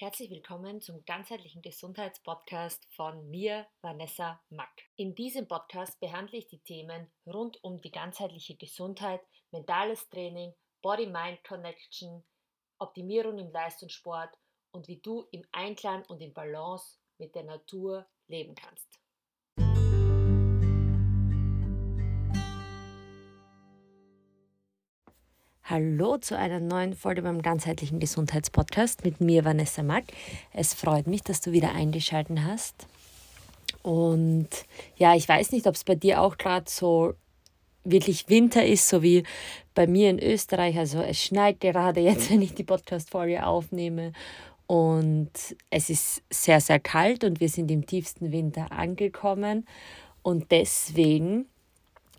Herzlich willkommen zum ganzheitlichen Gesundheitspodcast von mir, Vanessa Mack. In diesem Podcast behandle ich die Themen rund um die ganzheitliche Gesundheit, mentales Training, Body-Mind-Connection, Optimierung im Leistungssport und wie du im Einklang und in Balance mit der Natur leben kannst. Hallo zu einer neuen Folge beim ganzheitlichen Gesundheitspodcast mit mir, Vanessa Mack. Es freut mich, dass du wieder eingeschaltet hast. Und ja, ich weiß nicht, ob es bei dir auch gerade so wirklich Winter ist, so wie bei mir in Österreich. Also es schneit gerade jetzt, wenn ich die Podcast-Folge aufnehme. Und es ist sehr, sehr kalt und wir sind im tiefsten Winter angekommen. Und deswegen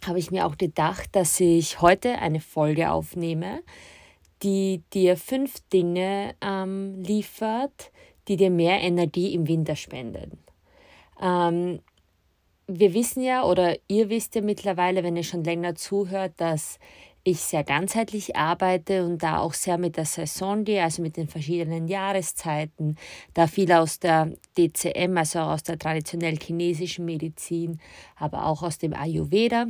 habe ich mir auch gedacht, dass ich heute eine Folge aufnehme, die dir fünf Dinge ähm, liefert, die dir mehr Energie im Winter spenden. Ähm, wir wissen ja oder ihr wisst ja mittlerweile, wenn ihr schon länger zuhört, dass ich sehr ganzheitlich arbeite und da auch sehr mit der Saison gehe, also mit den verschiedenen Jahreszeiten, da viel aus der DCM, also aus der traditionell chinesischen Medizin, aber auch aus dem Ayurveda,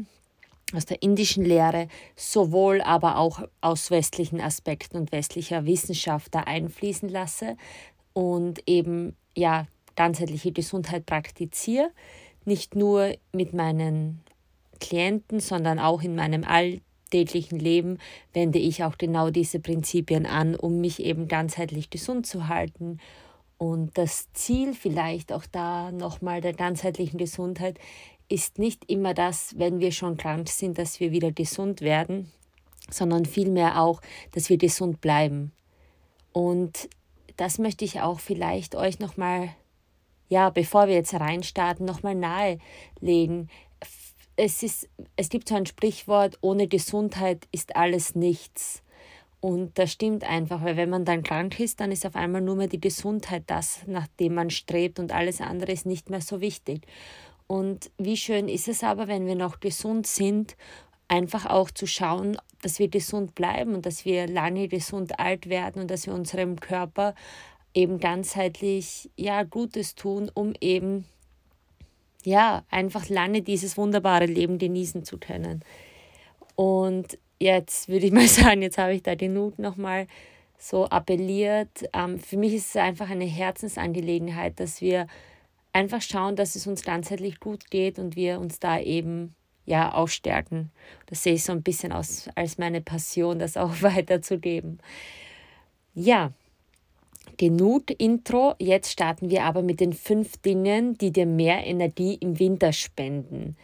aus der indischen Lehre, sowohl aber auch aus westlichen Aspekten und westlicher Wissenschaft da einfließen lasse und eben ja ganzheitliche Gesundheit praktiziere, nicht nur mit meinen Klienten, sondern auch in meinem alltäglichen Leben wende ich auch genau diese Prinzipien an, um mich eben ganzheitlich gesund zu halten. Und das Ziel vielleicht auch da nochmal der ganzheitlichen Gesundheit ist nicht immer das, wenn wir schon krank sind, dass wir wieder gesund werden, sondern vielmehr auch, dass wir gesund bleiben. Und das möchte ich auch vielleicht euch nochmal, ja, bevor wir jetzt reinstarten, nochmal nahelegen. Es, ist, es gibt so ein Sprichwort, ohne Gesundheit ist alles nichts. Und das stimmt einfach, weil wenn man dann krank ist, dann ist auf einmal nur mehr die Gesundheit das, nach dem man strebt und alles andere ist nicht mehr so wichtig. Und wie schön ist es aber, wenn wir noch gesund sind, einfach auch zu schauen, dass wir gesund bleiben und dass wir lange gesund alt werden und dass wir unserem Körper eben ganzheitlich ja Gutes tun, um eben ja einfach lange dieses wunderbare Leben genießen zu können. Und jetzt würde ich mal sagen, jetzt habe ich da genug nochmal so appelliert. Ähm, für mich ist es einfach eine Herzensangelegenheit, dass wir einfach schauen, dass es uns ganzheitlich gut geht und wir uns da eben ja auch stärken. Das sehe ich so ein bisschen aus, als meine Passion, das auch weiterzugeben. Ja, genug Intro. Jetzt starten wir aber mit den fünf Dingen, die dir mehr Energie im Winter spenden.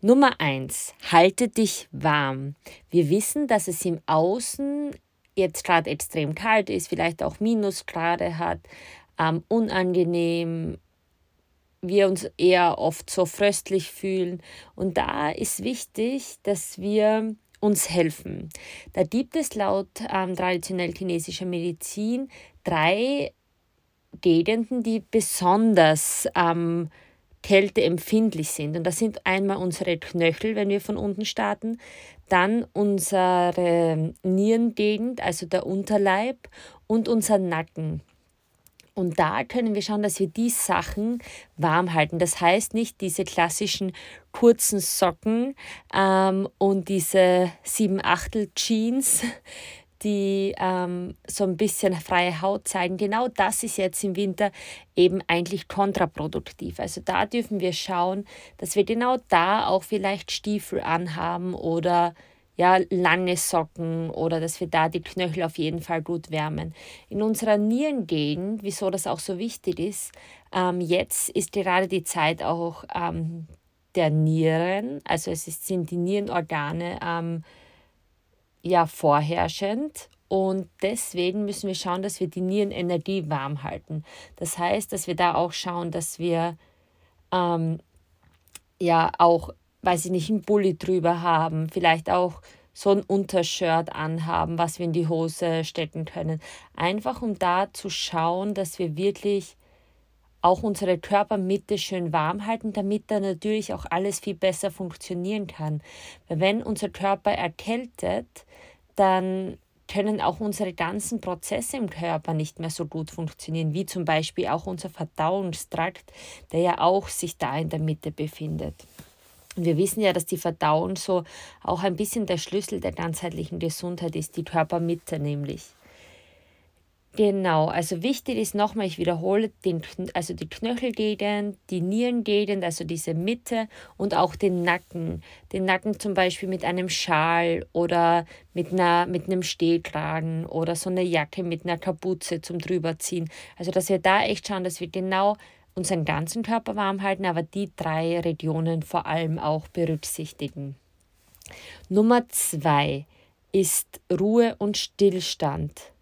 Nummer eins: Halte dich warm. Wir wissen, dass es im Außen jetzt gerade extrem kalt ist, vielleicht auch Minusgrade hat, ähm, unangenehm, wir uns eher oft so fröstlich fühlen. Und da ist wichtig, dass wir uns helfen. Da gibt es laut ähm, traditionell chinesischer Medizin drei Gegenden, die besonders ähm, kälteempfindlich sind. Und das sind einmal unsere Knöchel, wenn wir von unten starten, dann unsere Nierengegend, also der Unterleib und unser Nacken. Und da können wir schauen, dass wir die Sachen warm halten. Das heißt nicht diese klassischen kurzen Socken ähm, und diese sieben Achtel Jeans, die ähm, so ein bisschen freie Haut zeigen. Genau das ist jetzt im Winter eben eigentlich kontraproduktiv. Also da dürfen wir schauen, dass wir genau da auch vielleicht Stiefel anhaben oder ja, lange Socken oder dass wir da die Knöchel auf jeden Fall gut wärmen. In unserer Nierengegend, wieso das auch so wichtig ist, ähm, jetzt ist gerade die Zeit auch ähm, der Nieren, also es ist, sind die Nierenorgane ähm, ja vorherrschend und deswegen müssen wir schauen, dass wir die Nierenenergie warm halten. Das heißt, dass wir da auch schauen, dass wir ähm, ja auch weiß ich nicht, einen Bulli drüber haben, vielleicht auch so ein Untershirt anhaben, was wir in die Hose stecken können. Einfach um da zu schauen, dass wir wirklich auch unsere Körpermitte schön warm halten, damit dann natürlich auch alles viel besser funktionieren kann. Weil wenn unser Körper erkältet, dann können auch unsere ganzen Prozesse im Körper nicht mehr so gut funktionieren, wie zum Beispiel auch unser Verdauungstrakt, der ja auch sich da in der Mitte befindet. Und wir wissen ja, dass die Verdauung so auch ein bisschen der Schlüssel der ganzheitlichen Gesundheit ist, die Körpermitte nämlich. Genau, also wichtig ist nochmal, ich wiederhole, den, also die Knöchelgegend, die Nierengegend, also diese Mitte und auch den Nacken. Den Nacken zum Beispiel mit einem Schal oder mit, einer, mit einem Stehkragen oder so eine Jacke mit einer Kapuze zum drüberziehen. Also dass wir da echt schauen, dass wir genau unseren ganzen Körper warm halten, aber die drei Regionen vor allem auch berücksichtigen. Nummer zwei ist Ruhe und Stillstand.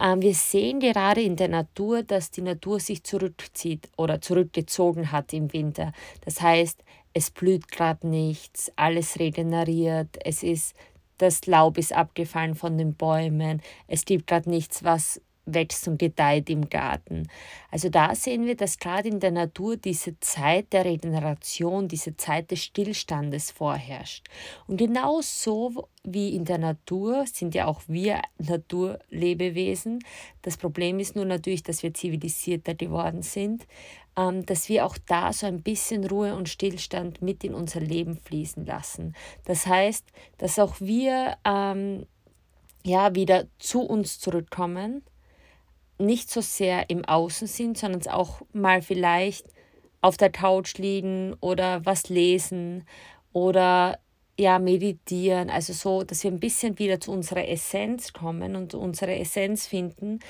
Ähm, wir sehen gerade in der Natur, dass die Natur sich zurückzieht oder zurückgezogen hat im Winter. Das heißt, es blüht gerade nichts, alles regeneriert, es ist das Laub ist abgefallen von den Bäumen, es gibt gerade nichts, was wächst und gedeiht im Garten. Also da sehen wir, dass gerade in der Natur diese Zeit der Regeneration, diese Zeit des Stillstandes vorherrscht. Und genau so wie in der Natur sind ja auch wir Naturlebewesen. Das Problem ist nur natürlich, dass wir zivilisierter geworden sind, ähm, dass wir auch da so ein bisschen Ruhe und Stillstand mit in unser Leben fließen lassen. Das heißt, dass auch wir ähm, ja wieder zu uns zurückkommen nicht so sehr im Außen sind, sondern auch mal vielleicht auf der Couch liegen oder was lesen oder ja, meditieren, also so, dass wir ein bisschen wieder zu unserer Essenz kommen und unsere Essenz finden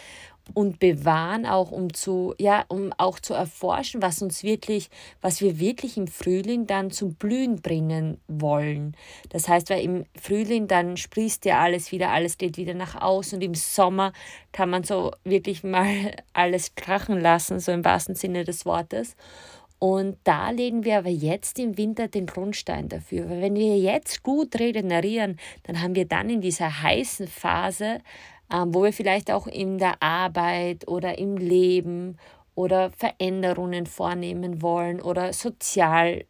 und bewahren auch um zu ja um auch zu erforschen was uns wirklich was wir wirklich im Frühling dann zum Blühen bringen wollen das heißt weil im Frühling dann sprießt ja alles wieder alles geht wieder nach außen und im Sommer kann man so wirklich mal alles krachen lassen so im wahrsten Sinne des Wortes und da legen wir aber jetzt im Winter den Grundstein dafür. Weil wenn wir jetzt gut regenerieren, dann haben wir dann in dieser heißen Phase wo wir vielleicht auch in der Arbeit oder im Leben oder Veränderungen vornehmen wollen oder sozial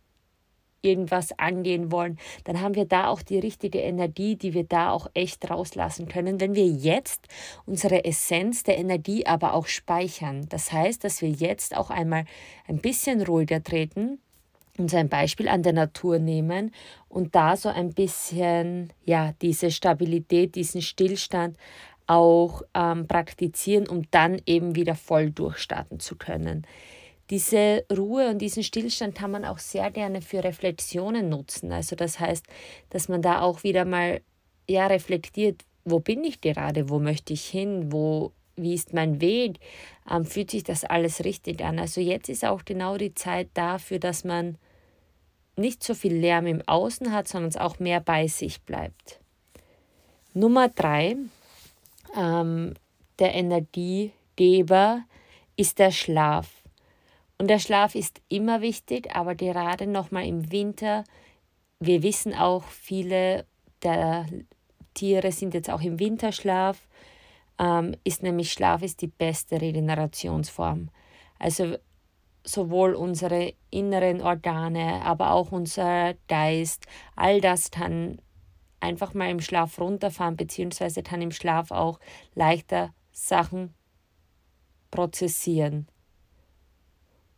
irgendwas angehen wollen, dann haben wir da auch die richtige Energie, die wir da auch echt rauslassen können, wenn wir jetzt unsere Essenz der Energie aber auch speichern. Das heißt, dass wir jetzt auch einmal ein bisschen ruhiger treten, uns ein Beispiel an der Natur nehmen und da so ein bisschen ja diese Stabilität, diesen Stillstand auch ähm, praktizieren, um dann eben wieder voll durchstarten zu können. Diese Ruhe und diesen Stillstand kann man auch sehr gerne für Reflexionen nutzen. Also das heißt, dass man da auch wieder mal ja reflektiert, wo bin ich gerade, wo möchte ich hin, wo wie ist mein Weg, ähm, fühlt sich das alles richtig an. Also jetzt ist auch genau die Zeit dafür, dass man nicht so viel Lärm im Außen hat, sondern es auch mehr bei sich bleibt. Nummer drei ähm, der Energiegeber ist der Schlaf. Und der Schlaf ist immer wichtig, aber gerade nochmal im Winter, wir wissen auch, viele der Tiere sind jetzt auch im Winterschlaf, ähm, ist nämlich Schlaf ist die beste Regenerationsform. Also sowohl unsere inneren Organe, aber auch unser Geist, all das kann einfach mal im Schlaf runterfahren, beziehungsweise kann im Schlaf auch leichter Sachen prozessieren.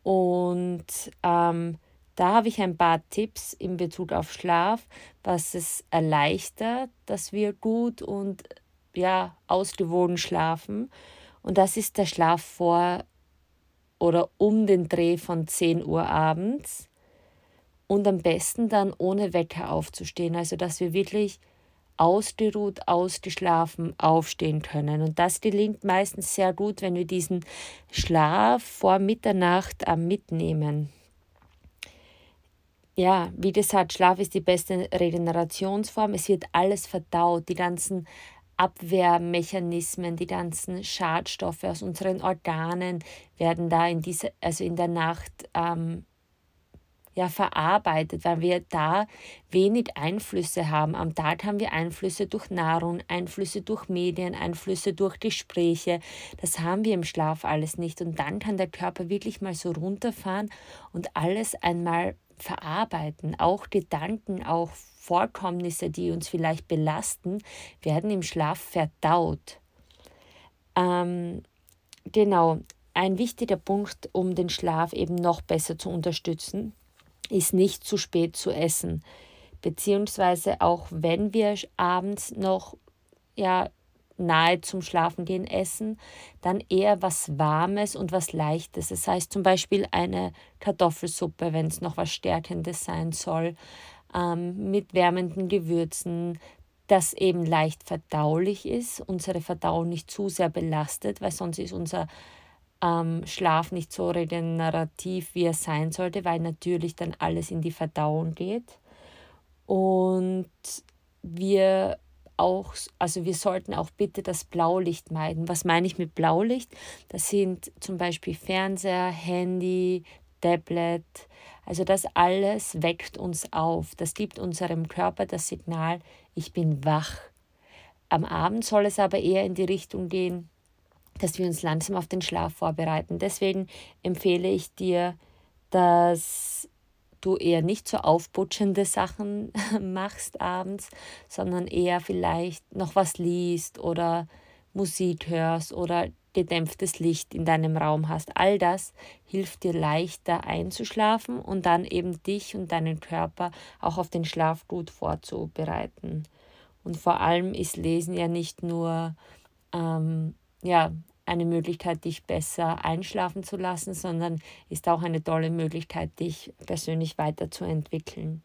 Und ähm, da habe ich ein paar Tipps in Bezug auf Schlaf, was es erleichtert, dass wir gut und ja, ausgewogen schlafen. Und das ist der Schlaf vor oder um den Dreh von 10 Uhr abends und am besten dann ohne Wecker aufzustehen. Also dass wir wirklich ausgeruht, ausgeschlafen aufstehen können. Und das gelingt meistens sehr gut, wenn wir diesen Schlaf vor Mitternacht mitnehmen. Ja, wie gesagt, Schlaf ist die beste Regenerationsform. Es wird alles verdaut, die ganzen Abwehrmechanismen, die ganzen Schadstoffe aus unseren Organen werden da in diese, also in der Nacht ähm, ja verarbeitet, weil wir da wenig Einflüsse haben. Am Tag haben wir Einflüsse durch Nahrung, Einflüsse durch Medien, Einflüsse durch Gespräche. Das haben wir im Schlaf alles nicht. Und dann kann der Körper wirklich mal so runterfahren und alles einmal verarbeiten. Auch Gedanken, auch Vorkommnisse, die uns vielleicht belasten, werden im Schlaf verdaut. Ähm, genau, ein wichtiger Punkt, um den Schlaf eben noch besser zu unterstützen, ist nicht zu spät zu essen. Beziehungsweise auch wenn wir abends noch ja, nahe zum Schlafengehen essen, dann eher was Warmes und was Leichtes. Das heißt zum Beispiel eine Kartoffelsuppe, wenn es noch was Stärkendes sein soll, ähm, mit wärmenden Gewürzen, das eben leicht verdaulich ist, unsere Verdauung nicht zu sehr belastet, weil sonst ist unser ähm, Schlaf nicht so regenerativ, wie er sein sollte, weil natürlich dann alles in die Verdauung geht. Und wir auch, also wir sollten auch bitte das Blaulicht meiden. Was meine ich mit Blaulicht? Das sind zum Beispiel Fernseher, Handy, Tablet. Also das alles weckt uns auf. Das gibt unserem Körper das Signal, ich bin wach. Am Abend soll es aber eher in die Richtung gehen, dass wir uns langsam auf den Schlaf vorbereiten. Deswegen empfehle ich dir, dass du eher nicht so aufputschende Sachen machst abends, sondern eher vielleicht noch was liest oder Musik hörst oder gedämpftes Licht in deinem Raum hast. All das hilft dir leichter einzuschlafen und dann eben dich und deinen Körper auch auf den Schlaf gut vorzubereiten. Und vor allem ist Lesen ja nicht nur ähm, ja, eine Möglichkeit, dich besser einschlafen zu lassen, sondern ist auch eine tolle Möglichkeit, dich persönlich weiterzuentwickeln.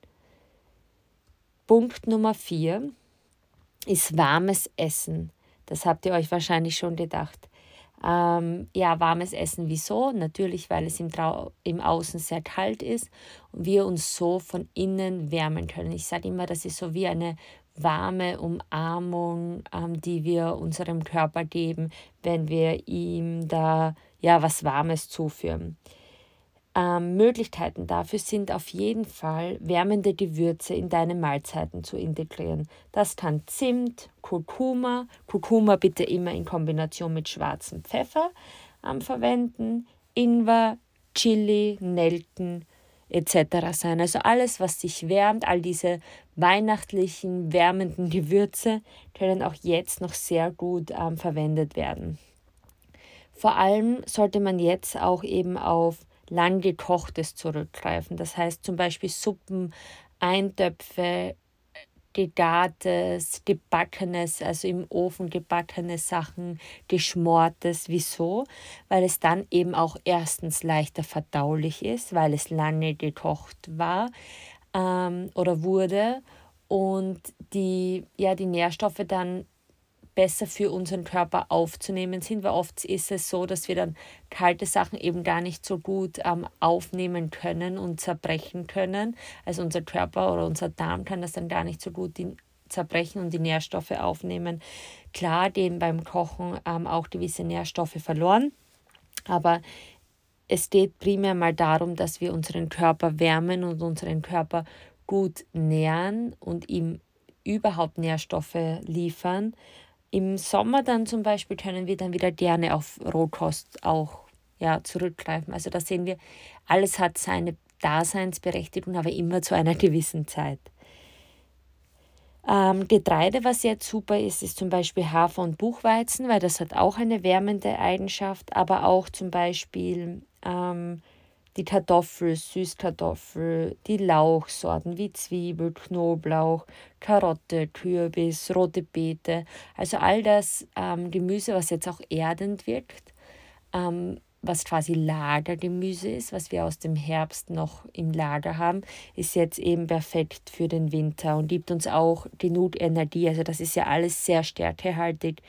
Punkt Nummer vier ist warmes Essen. Das habt ihr euch wahrscheinlich schon gedacht. Ähm, ja, warmes Essen, wieso? Natürlich, weil es im, Trau im Außen sehr kalt ist und wir uns so von innen wärmen können. Ich sage immer, das ist so wie eine warme Umarmung, ähm, die wir unserem Körper geben, wenn wir ihm da ja was Warmes zuführen. Ähm, Möglichkeiten dafür sind auf jeden Fall wärmende Gewürze in deine Mahlzeiten zu integrieren. Das kann Zimt, Kurkuma, Kurkuma bitte immer in Kombination mit schwarzem Pfeffer ähm, verwenden, Ingwer, Chili, Nelken, etc. sein. Also alles, was sich wärmt, all diese weihnachtlichen, wärmenden Gewürze können auch jetzt noch sehr gut ähm, verwendet werden. Vor allem sollte man jetzt auch eben auf lang gekochtes zurückgreifen. Das heißt zum Beispiel Suppen, Eintöpfe, gegartes, gebackenes, also im Ofen gebackene Sachen, geschmortes. Wieso? Weil es dann eben auch erstens leichter verdaulich ist, weil es lange gekocht war ähm, oder wurde und die, ja, die Nährstoffe dann besser für unseren Körper aufzunehmen sind, weil oft ist es so, dass wir dann kalte Sachen eben gar nicht so gut ähm, aufnehmen können und zerbrechen können. Also unser Körper oder unser Darm kann das dann gar nicht so gut die, zerbrechen und die Nährstoffe aufnehmen. Klar gehen beim Kochen ähm, auch gewisse Nährstoffe verloren, aber es geht primär mal darum, dass wir unseren Körper wärmen und unseren Körper gut nähren und ihm überhaupt Nährstoffe liefern, im Sommer dann zum Beispiel können wir dann wieder gerne auf Rohkost auch ja, zurückgreifen. Also da sehen wir, alles hat seine Daseinsberechtigung, aber immer zu einer gewissen Zeit. Ähm, Getreide, was jetzt super ist, ist zum Beispiel Hafer und Buchweizen, weil das hat auch eine wärmende Eigenschaft, aber auch zum Beispiel ähm, die Kartoffel, Süßkartoffel, die Lauchsorten wie Zwiebel, Knoblauch, Karotte, Kürbis, rote Beete. Also all das ähm, Gemüse, was jetzt auch erdend wirkt, ähm, was quasi Lagergemüse ist, was wir aus dem Herbst noch im Lager haben, ist jetzt eben perfekt für den Winter und gibt uns auch genug Energie. Also das ist ja alles sehr stärkehaltig,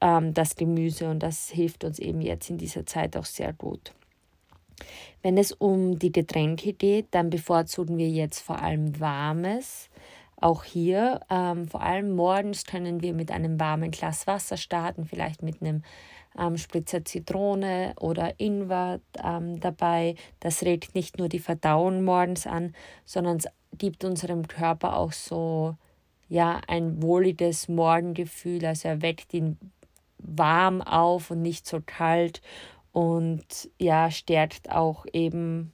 ähm, das Gemüse und das hilft uns eben jetzt in dieser Zeit auch sehr gut. Wenn es um die Getränke geht, dann bevorzugen wir jetzt vor allem warmes. Auch hier, ähm, vor allem morgens können wir mit einem warmen Glas Wasser starten, vielleicht mit einem ähm, Spritzer Zitrone oder Ingwer ähm, dabei. Das regt nicht nur die Verdauung morgens an, sondern es gibt unserem Körper auch so ja, ein wohliges Morgengefühl. Also er weckt ihn warm auf und nicht so kalt und ja, stärkt auch eben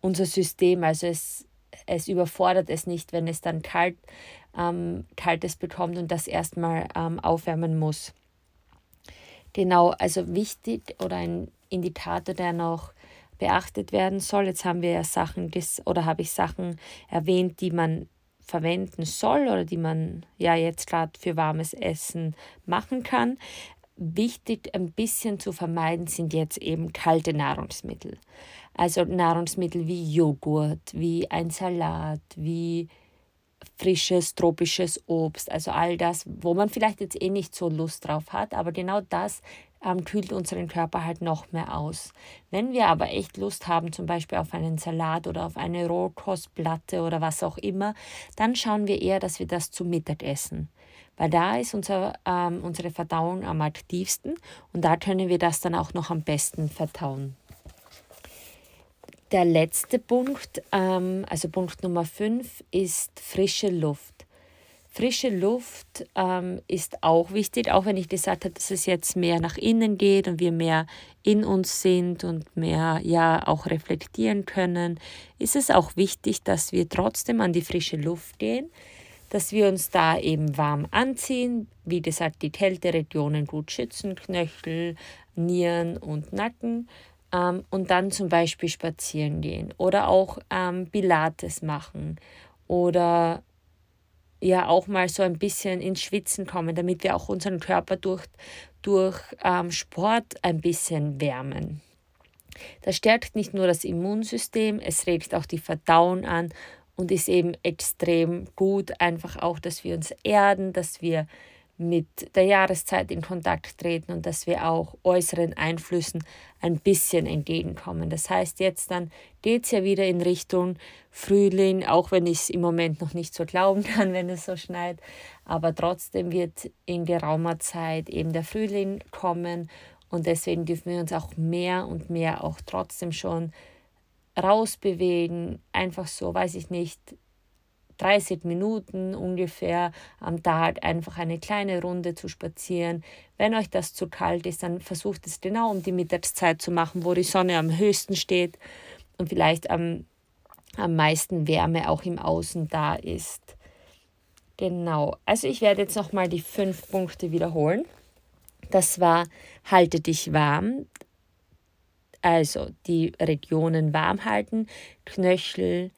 unser System. Also es, es überfordert es nicht, wenn es dann kalt, ähm, Kaltes bekommt und das erstmal ähm, aufwärmen muss. Genau, also wichtig oder ein Indikator, der noch beachtet werden soll. Jetzt haben wir ja Sachen oder habe ich Sachen erwähnt, die man verwenden soll oder die man ja jetzt gerade für warmes Essen machen kann. Wichtig ein bisschen zu vermeiden sind jetzt eben kalte Nahrungsmittel. Also Nahrungsmittel wie Joghurt, wie ein Salat, wie frisches, tropisches Obst, also all das, wo man vielleicht jetzt eh nicht so Lust drauf hat, aber genau das ähm, kühlt unseren Körper halt noch mehr aus. Wenn wir aber echt Lust haben, zum Beispiel auf einen Salat oder auf eine Rohkostplatte oder was auch immer, dann schauen wir eher, dass wir das zum Mittag essen. Weil da ist unser, ähm, unsere Verdauung am aktivsten und da können wir das dann auch noch am besten verdauen. Der letzte Punkt, ähm, also Punkt Nummer 5, ist frische Luft. Frische Luft ähm, ist auch wichtig, auch wenn ich gesagt habe, dass es jetzt mehr nach innen geht und wir mehr in uns sind und mehr ja auch reflektieren können, ist es auch wichtig, dass wir trotzdem an die frische Luft gehen, dass wir uns da eben warm anziehen, wie gesagt, die Kälteregionen gut schützen, Knöchel, Nieren und Nacken ähm, und dann zum Beispiel spazieren gehen oder auch ähm, Pilates machen oder ja auch mal so ein bisschen ins Schwitzen kommen, damit wir auch unseren Körper durch, durch ähm, Sport ein bisschen wärmen. Das stärkt nicht nur das Immunsystem, es regt auch die Verdauung an und ist eben extrem gut, einfach auch, dass wir uns erden, dass wir mit der Jahreszeit in Kontakt treten und dass wir auch äußeren Einflüssen ein bisschen entgegenkommen. Das heißt, jetzt dann geht es ja wieder in Richtung Frühling, auch wenn ich es im Moment noch nicht so glauben kann, wenn es so schneit. Aber trotzdem wird in geraumer Zeit eben der Frühling kommen und deswegen dürfen wir uns auch mehr und mehr auch trotzdem schon rausbewegen. Einfach so, weiß ich nicht, 30 Minuten ungefähr am Tag einfach eine kleine Runde zu spazieren. Wenn euch das zu kalt ist, dann versucht es genau um die Mittagszeit zu machen, wo die Sonne am höchsten steht und vielleicht am, am meisten Wärme auch im Außen da ist. Genau, also ich werde jetzt nochmal die fünf Punkte wiederholen. Das war, halte dich warm, also die Regionen warm halten, Knöchel,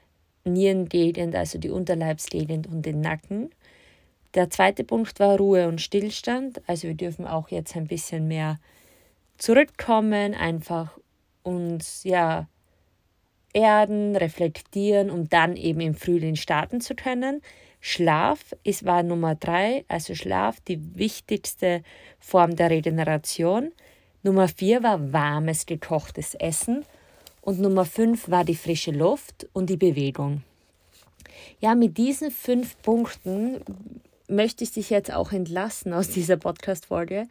Nierengegend, also die Unterleibsgegend und den Nacken. Der zweite Punkt war Ruhe und Stillstand. Also wir dürfen auch jetzt ein bisschen mehr zurückkommen, einfach uns ja erden, reflektieren, um dann eben im Frühling starten zu können. Schlaf ist, war Nummer drei, also Schlaf die wichtigste Form der Regeneration. Nummer vier war warmes, gekochtes Essen. Und Nummer fünf war die frische Luft und die Bewegung. Ja, mit diesen fünf Punkten möchte ich dich jetzt auch entlassen aus dieser Podcast-Folge.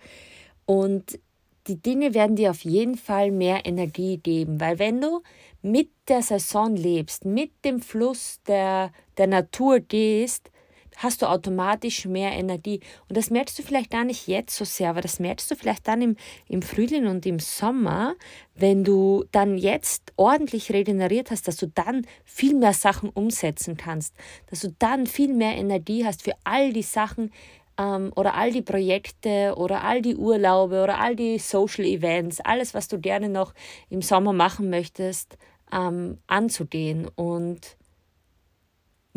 Und die Dinge werden dir auf jeden Fall mehr Energie geben, weil wenn du mit der Saison lebst, mit dem Fluss der, der Natur gehst, hast du automatisch mehr Energie. Und das merkst du vielleicht gar nicht jetzt so sehr, aber das merkst du vielleicht dann im, im Frühling und im Sommer, wenn du dann jetzt ordentlich regeneriert hast, dass du dann viel mehr Sachen umsetzen kannst, dass du dann viel mehr Energie hast für all die Sachen, ähm, oder all die Projekte oder all die Urlaube oder all die Social Events, alles, was du gerne noch im Sommer machen möchtest, ähm, anzugehen. Und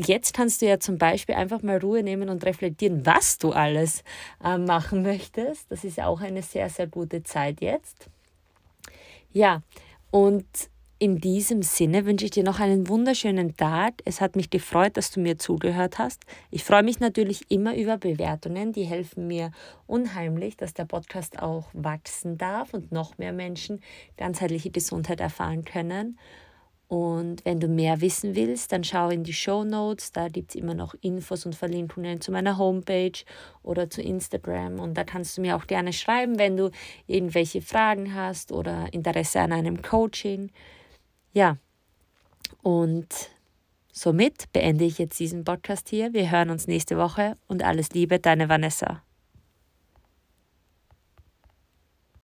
Jetzt kannst du ja zum Beispiel einfach mal Ruhe nehmen und reflektieren, was du alles äh, machen möchtest. Das ist ja auch eine sehr, sehr gute Zeit jetzt. Ja, und in diesem Sinne wünsche ich dir noch einen wunderschönen Tag. Es hat mich gefreut, dass du mir zugehört hast. Ich freue mich natürlich immer über Bewertungen, die helfen mir unheimlich, dass der Podcast auch wachsen darf und noch mehr Menschen ganzheitliche Gesundheit erfahren können. Und wenn du mehr wissen willst, dann schau in die Show Notes. Da gibt es immer noch Infos und Verlinkungen zu meiner Homepage oder zu Instagram. Und da kannst du mir auch gerne schreiben, wenn du irgendwelche Fragen hast oder Interesse an einem Coaching. Ja, und somit beende ich jetzt diesen Podcast hier. Wir hören uns nächste Woche und alles Liebe, deine Vanessa.